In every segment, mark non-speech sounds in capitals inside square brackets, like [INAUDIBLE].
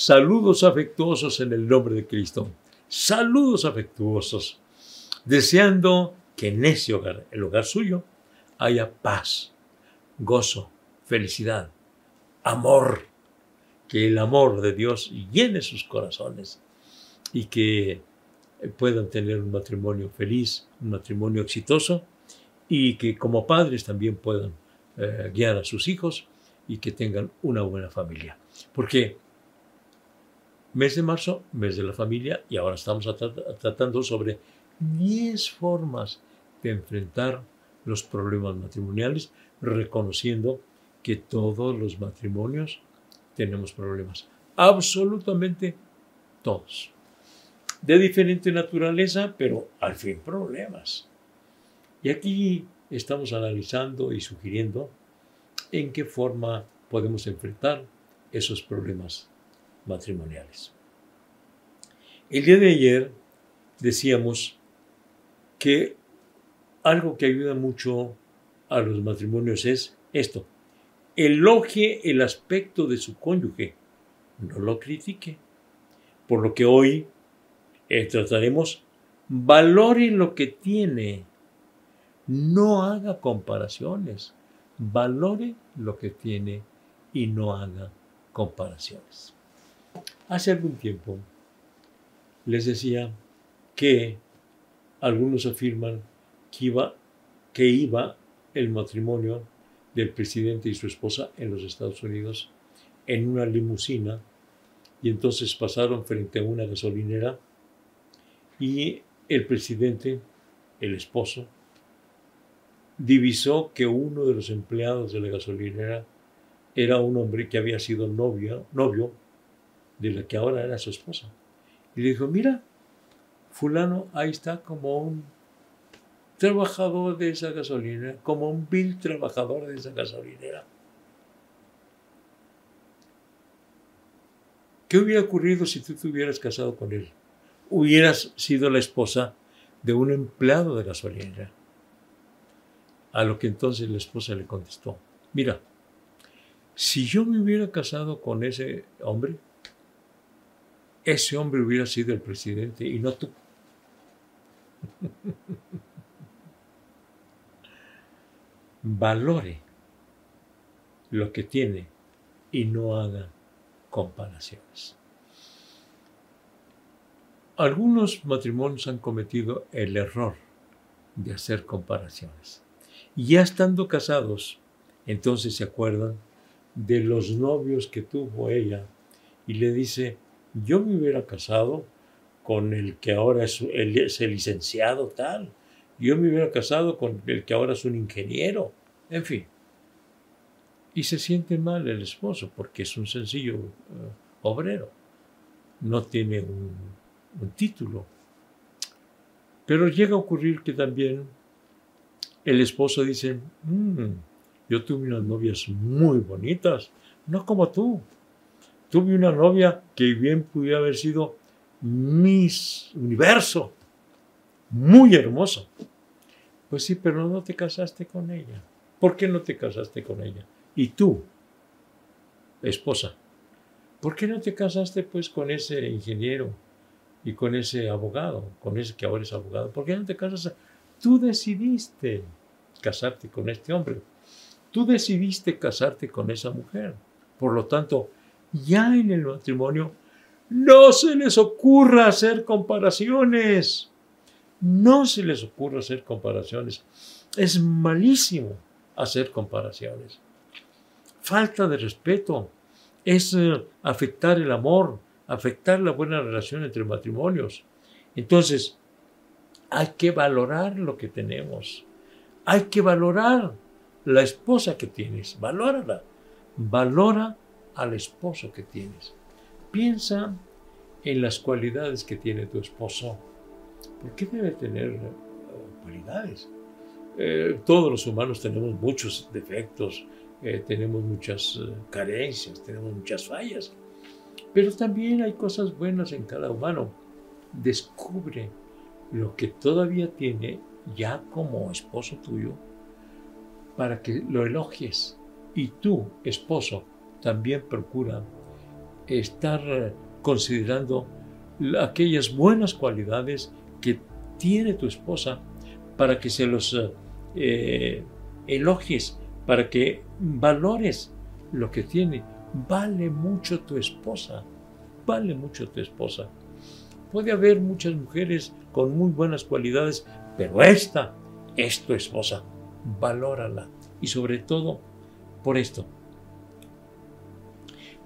saludos afectuosos en el nombre de Cristo. Saludos afectuosos, deseando que en ese hogar, el hogar suyo, haya paz, gozo, felicidad, amor, que el amor de Dios llene sus corazones y que puedan tener un matrimonio feliz, un matrimonio exitoso y que como padres también puedan eh, guiar a sus hijos y que tengan una buena familia. Porque mes de marzo, mes de la familia, y ahora estamos tratando sobre 10 formas de enfrentar los problemas matrimoniales, reconociendo que todos los matrimonios tenemos problemas. Absolutamente todos. De diferente naturaleza, pero al fin problemas. Y aquí estamos analizando y sugiriendo en qué forma podemos enfrentar esos problemas matrimoniales. El día de ayer decíamos que algo que ayuda mucho a los matrimonios es esto. Elogie el aspecto de su cónyuge, no lo critique. Por lo que hoy eh, trataremos, valore lo que tiene, no haga comparaciones, valore lo que tiene y no haga comparaciones. Hace algún tiempo les decía que algunos afirman que iba, que iba el matrimonio del presidente y su esposa en los Estados Unidos en una limusina y entonces pasaron frente a una gasolinera y el presidente, el esposo, divisó que uno de los empleados de la gasolinera era un hombre que había sido novio, novio de la que ahora era su esposa. Y le dijo, mira, fulano ahí está como un trabajador de esa gasolinera, como un vil trabajador de esa gasolinera. ¿Qué hubiera ocurrido si tú te hubieras casado con él? Hubieras sido la esposa de un empleado de gasolinera. A lo que entonces la esposa le contestó, mira, si yo me hubiera casado con ese hombre, ese hombre hubiera sido el presidente y no tú. [LAUGHS] Valore lo que tiene y no haga comparaciones. Algunos matrimonios han cometido el error de hacer comparaciones. Y ya estando casados, entonces se acuerdan de los novios que tuvo ella y le dice, yo me hubiera casado con el que ahora es el, licenciado tal, yo me hubiera casado con el que ahora es un ingeniero, en fin. Y se siente mal el esposo porque es un sencillo eh, obrero, no tiene un, título. Pero llega a ocurrir que también el esposo dice, mm, yo tuve unas novias muy bonitas, no como tú. Tuve una novia que bien pudiera haber sido Miss Universo, muy hermoso. Pues sí, pero no te casaste con ella. ¿Por qué no te casaste con ella? Y tú, esposa, ¿por qué no te casaste pues con ese ingeniero y con ese abogado, con ese que ahora es abogado? ¿Por qué no te casaste? Tú decidiste casarte con este hombre. Tú decidiste casarte con esa mujer. Por lo tanto, ya en el matrimonio no se les ocurra hacer comparaciones. No se les ocurra hacer comparaciones. Es malísimo hacer comparaciones. Falta de respeto. Es eh, afectar el amor, afectar la buena relación entre matrimonios. Entonces, hay que valorar lo que tenemos. Hay que valorar la esposa que tienes. Valórala. Valora al esposo que tienes. Piensa en las cualidades que tiene tu esposo. ¿Por qué debe tener eh, cualidades? Eh, todos los humanos tenemos muchos defectos, eh, tenemos muchas carencias, tenemos muchas fallas, pero también hay cosas buenas en cada humano. Descubre lo que todavía tiene ya como esposo tuyo para que lo elogies. Y tú, esposo, también procura estar eh, considerando aquellas buenas cualidades que tiene tu esposa para que se los eh, elogies, para que valores lo que tiene. Vale mucho tu esposa, vale mucho tu esposa. Puede haber muchas mujeres con muy buenas cualidades, pero esta es tu esposa. Valórala. Y sobre todo por esto.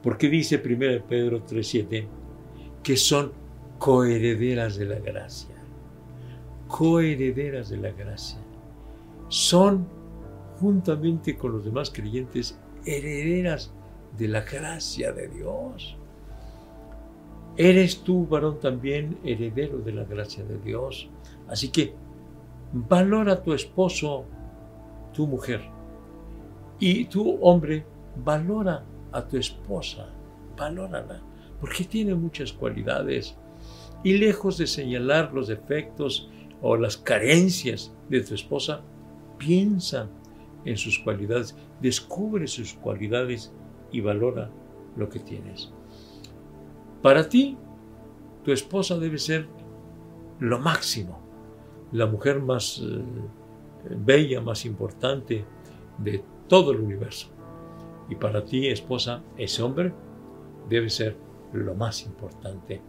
Porque dice 1 Pedro 3:7 que son coherederas de la gracia. Coherederas de la gracia. Son, juntamente con los demás creyentes, herederas de la gracia de Dios. Eres tú, varón, también heredero de la gracia de Dios. Así que valora a tu esposo, tu mujer. Y tu hombre, valora a tu esposa, valórala, porque tiene muchas cualidades. Y lejos de señalar los defectos o las carencias de tu esposa, piensa en sus cualidades, descubre sus cualidades y valora lo que tienes. Para ti, tu esposa debe ser lo máximo, la mujer más eh, bella, más importante de todo el universo. Y para ti, esposa, ese hombre debe ser lo más importante,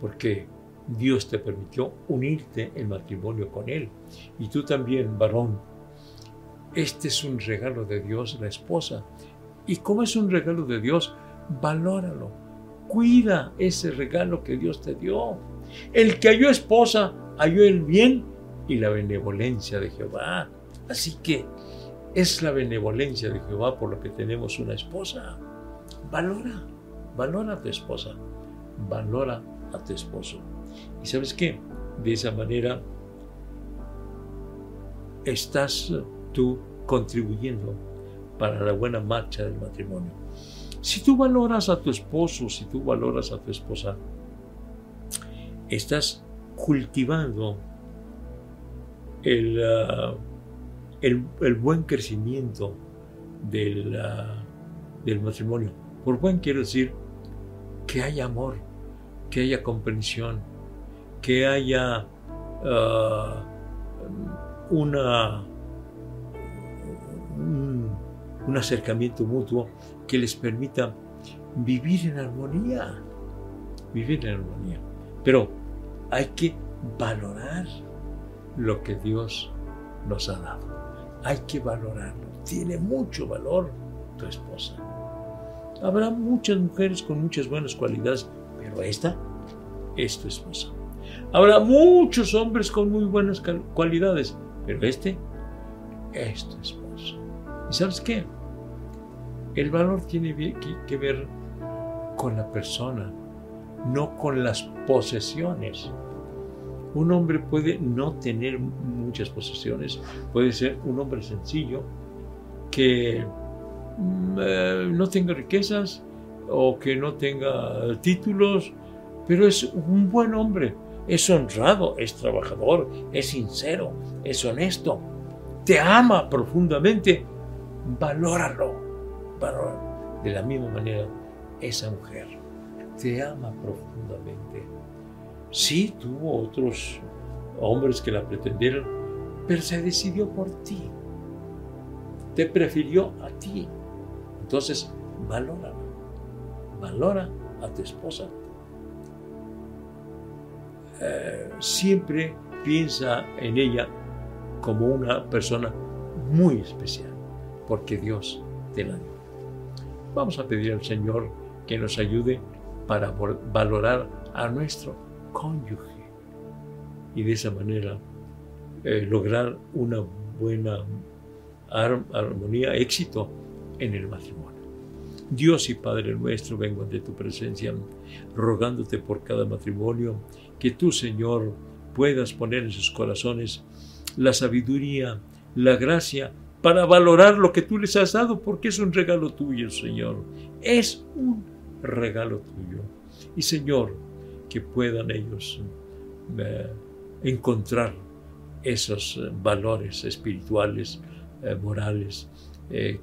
porque Dios te permitió unirte en matrimonio con Él. Y tú también, varón, este es un regalo de Dios, la esposa. Y como es un regalo de Dios, valóralo. Cuida ese regalo que Dios te dio. El que halló esposa, halló el bien y la benevolencia de Jehová. Así que es la benevolencia de Jehová por lo que tenemos una esposa. Valora, valora a tu esposa, valora a tu esposo. ¿Y sabes qué? De esa manera estás tú contribuyendo para la buena marcha del matrimonio. Si tú valoras a tu esposo, si tú valoras a tu esposa, estás cultivando el... Ah, el, buen crecimiento del, del matrimonio. Por buen quiero decir que haya amor, que haya comprensión, que haya ah, una, un, un, acercamiento mutuo que les permita vivir en armonía, vivir en armonía. Pero hay que valorar lo que Dios nos ha dado hay que valorarlo. Tiene mucho valor tu esposa. Habrá muchas mujeres con muchas buenas cualidades, pero esta es tu esposa. Habrá muchos hombres con muy buenas cualidades, pero este es tu esposo. ¿Y sabes qué? El valor tiene que ver con la persona, no con las posesiones. Un hombre puede no tener muchas posesiones, puede ser un hombre sencillo que mm, eh, no tenga riquezas o que no tenga títulos, pero es un buen hombre, es honrado, es trabajador, es sincero, es honesto, te ama profundamente, valóralo, valóralo. De la misma manera, esa mujer te ama profundamente Sí, tuvo otros hombres que la pretendieron, pero se decidió por ti. Te prefirió a ti. Entonces, valora, valora a tu esposa. Eh, siempre piensa en ella como una persona muy especial, porque Dios te la dio. Vamos a pedir al Señor que nos ayude para valorar a nuestro cónyuge y de esa manera eh, lograr una buena armonía, éxito en el matrimonio. Dios y Padre nuestro, vengo ante tu presencia, rogándote por cada matrimonio, que tú, Señor, puedas poner en sus corazones la sabiduría, la gracia, para valorar lo que tú les has dado, porque es un regalo tuyo, Señor. Es un regalo tuyo. Y Señor, que puedan ellos eh, encontrar esos eh, valores espirituales, eh, morales,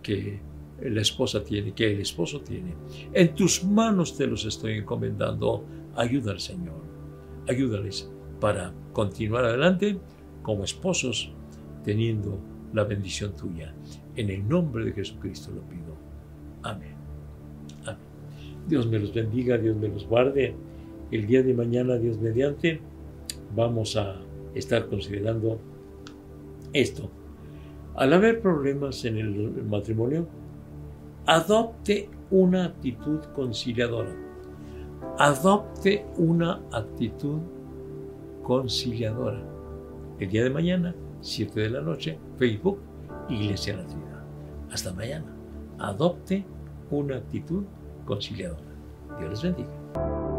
que la esposa tiene, que el esposo tiene. En tus manos te los estoy encomendando. Ayuda al Señor. Ayúdales para continuar adelante como esposos teniendo la bendición tuya. En el nombre de Jesucristo lo pido. Amén. Amén. Dios me los bendiga, Dios me los guarde. El día de mañana, Dios mediante, vamos a estar considerando esto. Al haber problemas en el matrimonio, adopte una actitud conciliadora. Adopte una actitud conciliadora. El día de mañana, 7 de la noche, Facebook, Iglesia Natividad. Hasta mañana. Adopte una actitud conciliadora. Dios les bendiga.